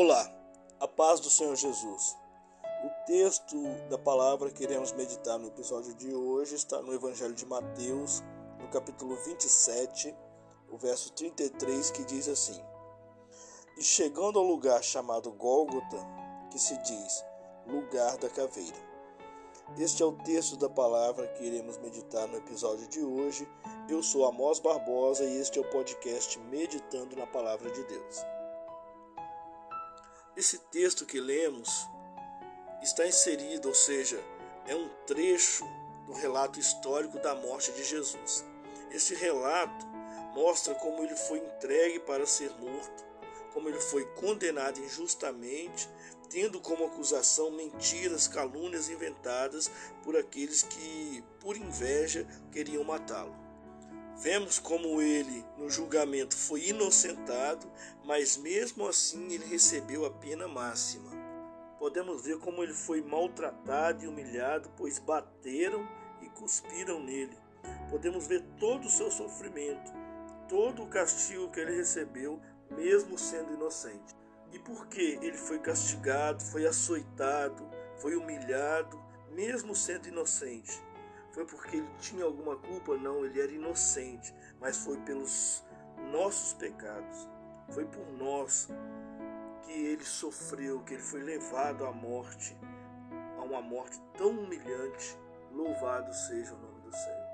Olá, a paz do Senhor Jesus. O texto da palavra que iremos meditar no episódio de hoje está no Evangelho de Mateus, no capítulo 27, o verso 33, que diz assim: E chegando ao lugar chamado Gólgota, que se diz lugar da caveira. Este é o texto da palavra que iremos meditar no episódio de hoje. Eu sou Amós Barbosa e este é o podcast Meditando na Palavra de Deus. Esse texto que lemos está inserido, ou seja, é um trecho do relato histórico da morte de Jesus. Esse relato mostra como ele foi entregue para ser morto, como ele foi condenado injustamente, tendo como acusação mentiras, calúnias inventadas por aqueles que, por inveja, queriam matá-lo. Vemos como ele, no julgamento, foi inocentado, mas mesmo assim ele recebeu a pena máxima. Podemos ver como ele foi maltratado e humilhado, pois bateram e cuspiram nele. Podemos ver todo o seu sofrimento, todo o castigo que ele recebeu, mesmo sendo inocente. E por que ele foi castigado, foi açoitado, foi humilhado, mesmo sendo inocente? Foi porque ele tinha alguma culpa? Não, ele era inocente, mas foi pelos nossos pecados. Foi por nós que ele sofreu, que ele foi levado à morte, a uma morte tão humilhante. Louvado seja o nome do Senhor.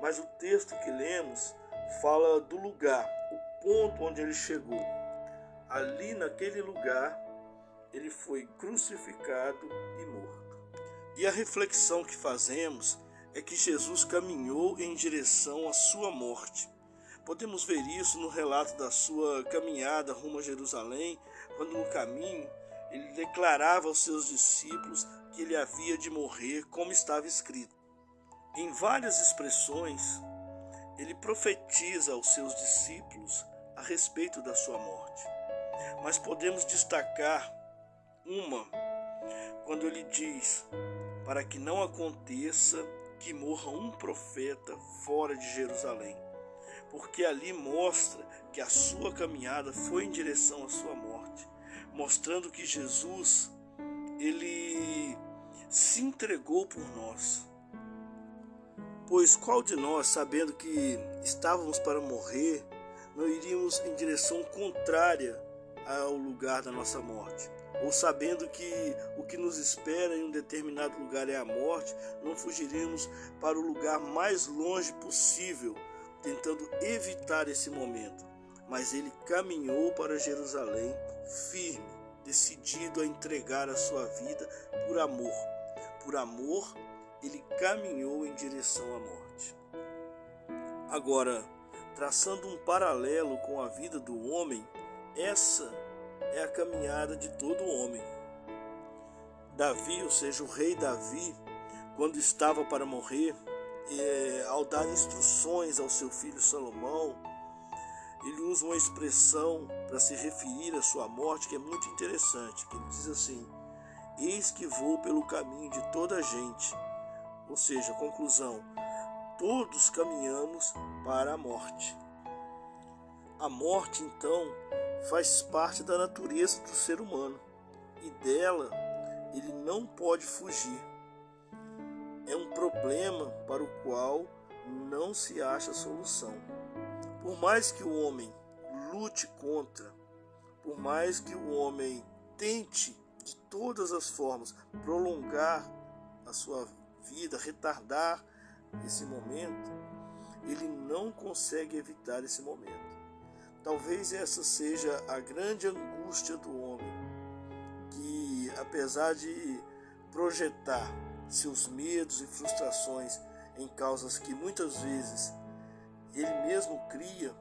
Mas o texto que lemos fala do lugar, o ponto onde ele chegou. Ali naquele lugar, ele foi crucificado e morto. E a reflexão que fazemos é que Jesus caminhou em direção à sua morte. Podemos ver isso no relato da sua caminhada rumo a Jerusalém, quando no caminho ele declarava aos seus discípulos que ele havia de morrer, como estava escrito. Em várias expressões, ele profetiza aos seus discípulos a respeito da sua morte. Mas podemos destacar uma quando ele diz: para que não aconteça que morra um profeta fora de Jerusalém, porque ali mostra que a sua caminhada foi em direção à sua morte, mostrando que Jesus ele se entregou por nós. Pois qual de nós, sabendo que estávamos para morrer, não iríamos em direção contrária ao lugar da nossa morte? Ou sabendo que o que nos espera em um determinado lugar é a morte, não fugiremos para o lugar mais longe possível, tentando evitar esse momento. Mas ele caminhou para Jerusalém firme, decidido a entregar a sua vida por amor. Por amor, ele caminhou em direção à morte. Agora, traçando um paralelo com a vida do homem, essa é a caminhada de todo homem. Davi, ou seja, o rei Davi, quando estava para morrer, é, ao dar instruções ao seu filho Salomão, ele usa uma expressão para se referir à sua morte que é muito interessante, que ele diz assim: Eis que vou pelo caminho de toda a gente. Ou seja, conclusão, todos caminhamos para a morte. A morte, então, faz parte da natureza do ser humano e dela ele não pode fugir. É um problema para o qual não se acha solução. Por mais que o homem lute contra, por mais que o homem tente de todas as formas prolongar a sua vida, retardar esse momento, ele não consegue evitar esse momento. Talvez essa seja a grande angústia do homem, que apesar de projetar seus medos e frustrações em causas que muitas vezes ele mesmo cria,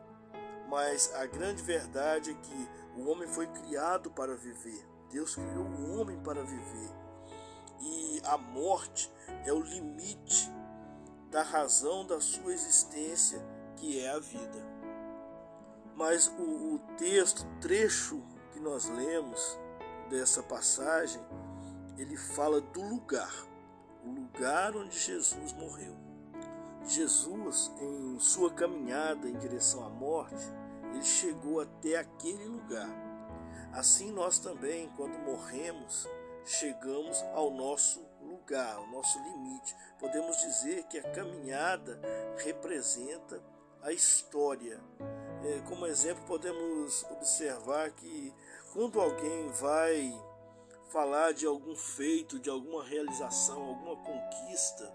mas a grande verdade é que o homem foi criado para viver. Deus criou o homem para viver. E a morte é o limite da razão da sua existência, que é a vida. Mas o, o texto, trecho que nós lemos dessa passagem, ele fala do lugar, o lugar onde Jesus morreu. Jesus, em sua caminhada em direção à morte, ele chegou até aquele lugar. Assim nós também, quando morremos, chegamos ao nosso lugar, ao nosso limite. Podemos dizer que a caminhada representa a história. É, como exemplo, podemos observar que quando alguém vai falar de algum feito, de alguma realização, alguma conquista,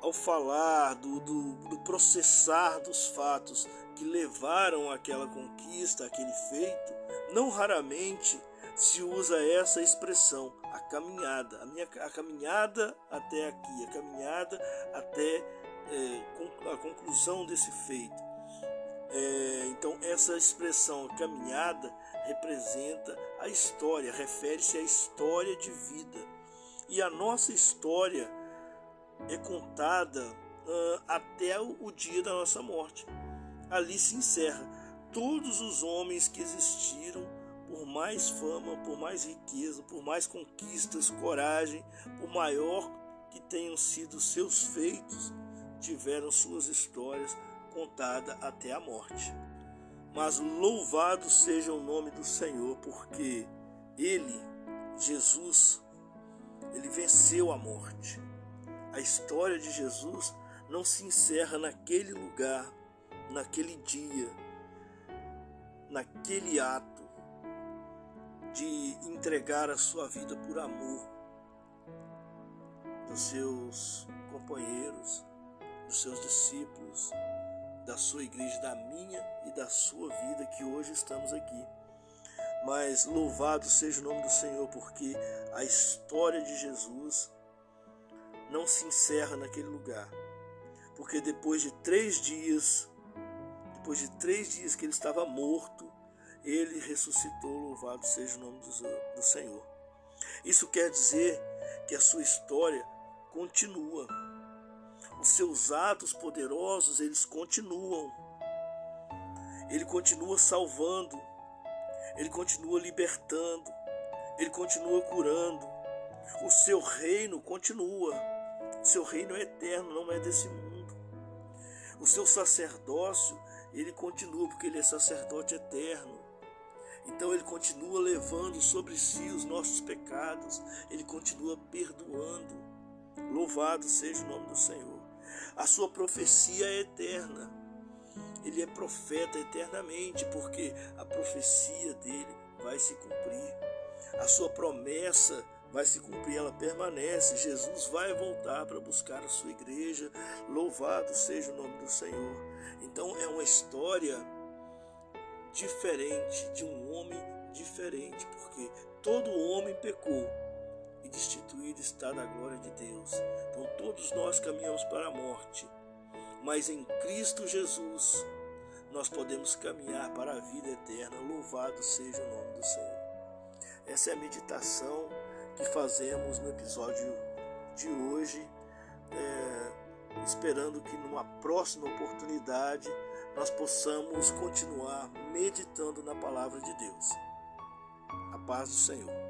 ao falar do, do, do, processar dos fatos que levaram àquela conquista, aquele feito, não raramente se usa essa expressão, a caminhada, a, minha, a caminhada até aqui, a caminhada até é, a conclusão desse feito. É, então, essa expressão caminhada representa a história, refere-se à história de vida. E a nossa história é contada uh, até o, dia da nossa morte. Ali se encerra todos os homens que existiram, por mais fama, por mais riqueza, por mais conquistas, coragem, por maior que tenham sido seus feitos, tiveram suas histórias contada até a morte. Mas louvado seja o nome do Senhor, porque ele, Jesus, ele venceu a morte. A história de Jesus não se encerra naquele lugar, naquele dia, naquele ato de entregar a sua vida por amor dos seus companheiros, dos seus discípulos, da sua igreja, da minha e da sua vida que hoje estamos aqui. Mas louvado seja o nome do Senhor, porque a história de Jesus não se encerra naquele lugar. Porque depois de três dias, depois de três dias que ele estava morto, ele ressuscitou, louvado seja o nome do, Senhor. Isso quer dizer que a sua história continua seus atos poderosos, eles continuam. Ele continua salvando, ele continua libertando, ele continua curando. O seu reino continua. O seu reino é eterno, não é desse mundo. O seu sacerdócio, ele continua porque ele é sacerdote eterno. Então ele continua levando sobre si os nossos pecados, ele continua perdoando. Louvado seja o nome do Senhor. A sua profecia é eterna. Ele é profeta eternamente, porque a profecia dele vai se cumprir. A sua promessa vai se cumprir, ela permanece. Jesus vai voltar para buscar a sua igreja. Louvado seja o nome do Senhor. Então é uma história diferente de um homem diferente, porque todo homem pecou e destituído está da glória de Deus. Então todos nós caminhamos para a morte, mas em Cristo Jesus nós podemos caminhar para a vida eterna. Louvado seja o nome do Senhor. Essa é a meditação que fazemos no episódio de hoje, é, esperando que numa próxima oportunidade nós possamos continuar meditando na palavra de Deus. A paz do Senhor.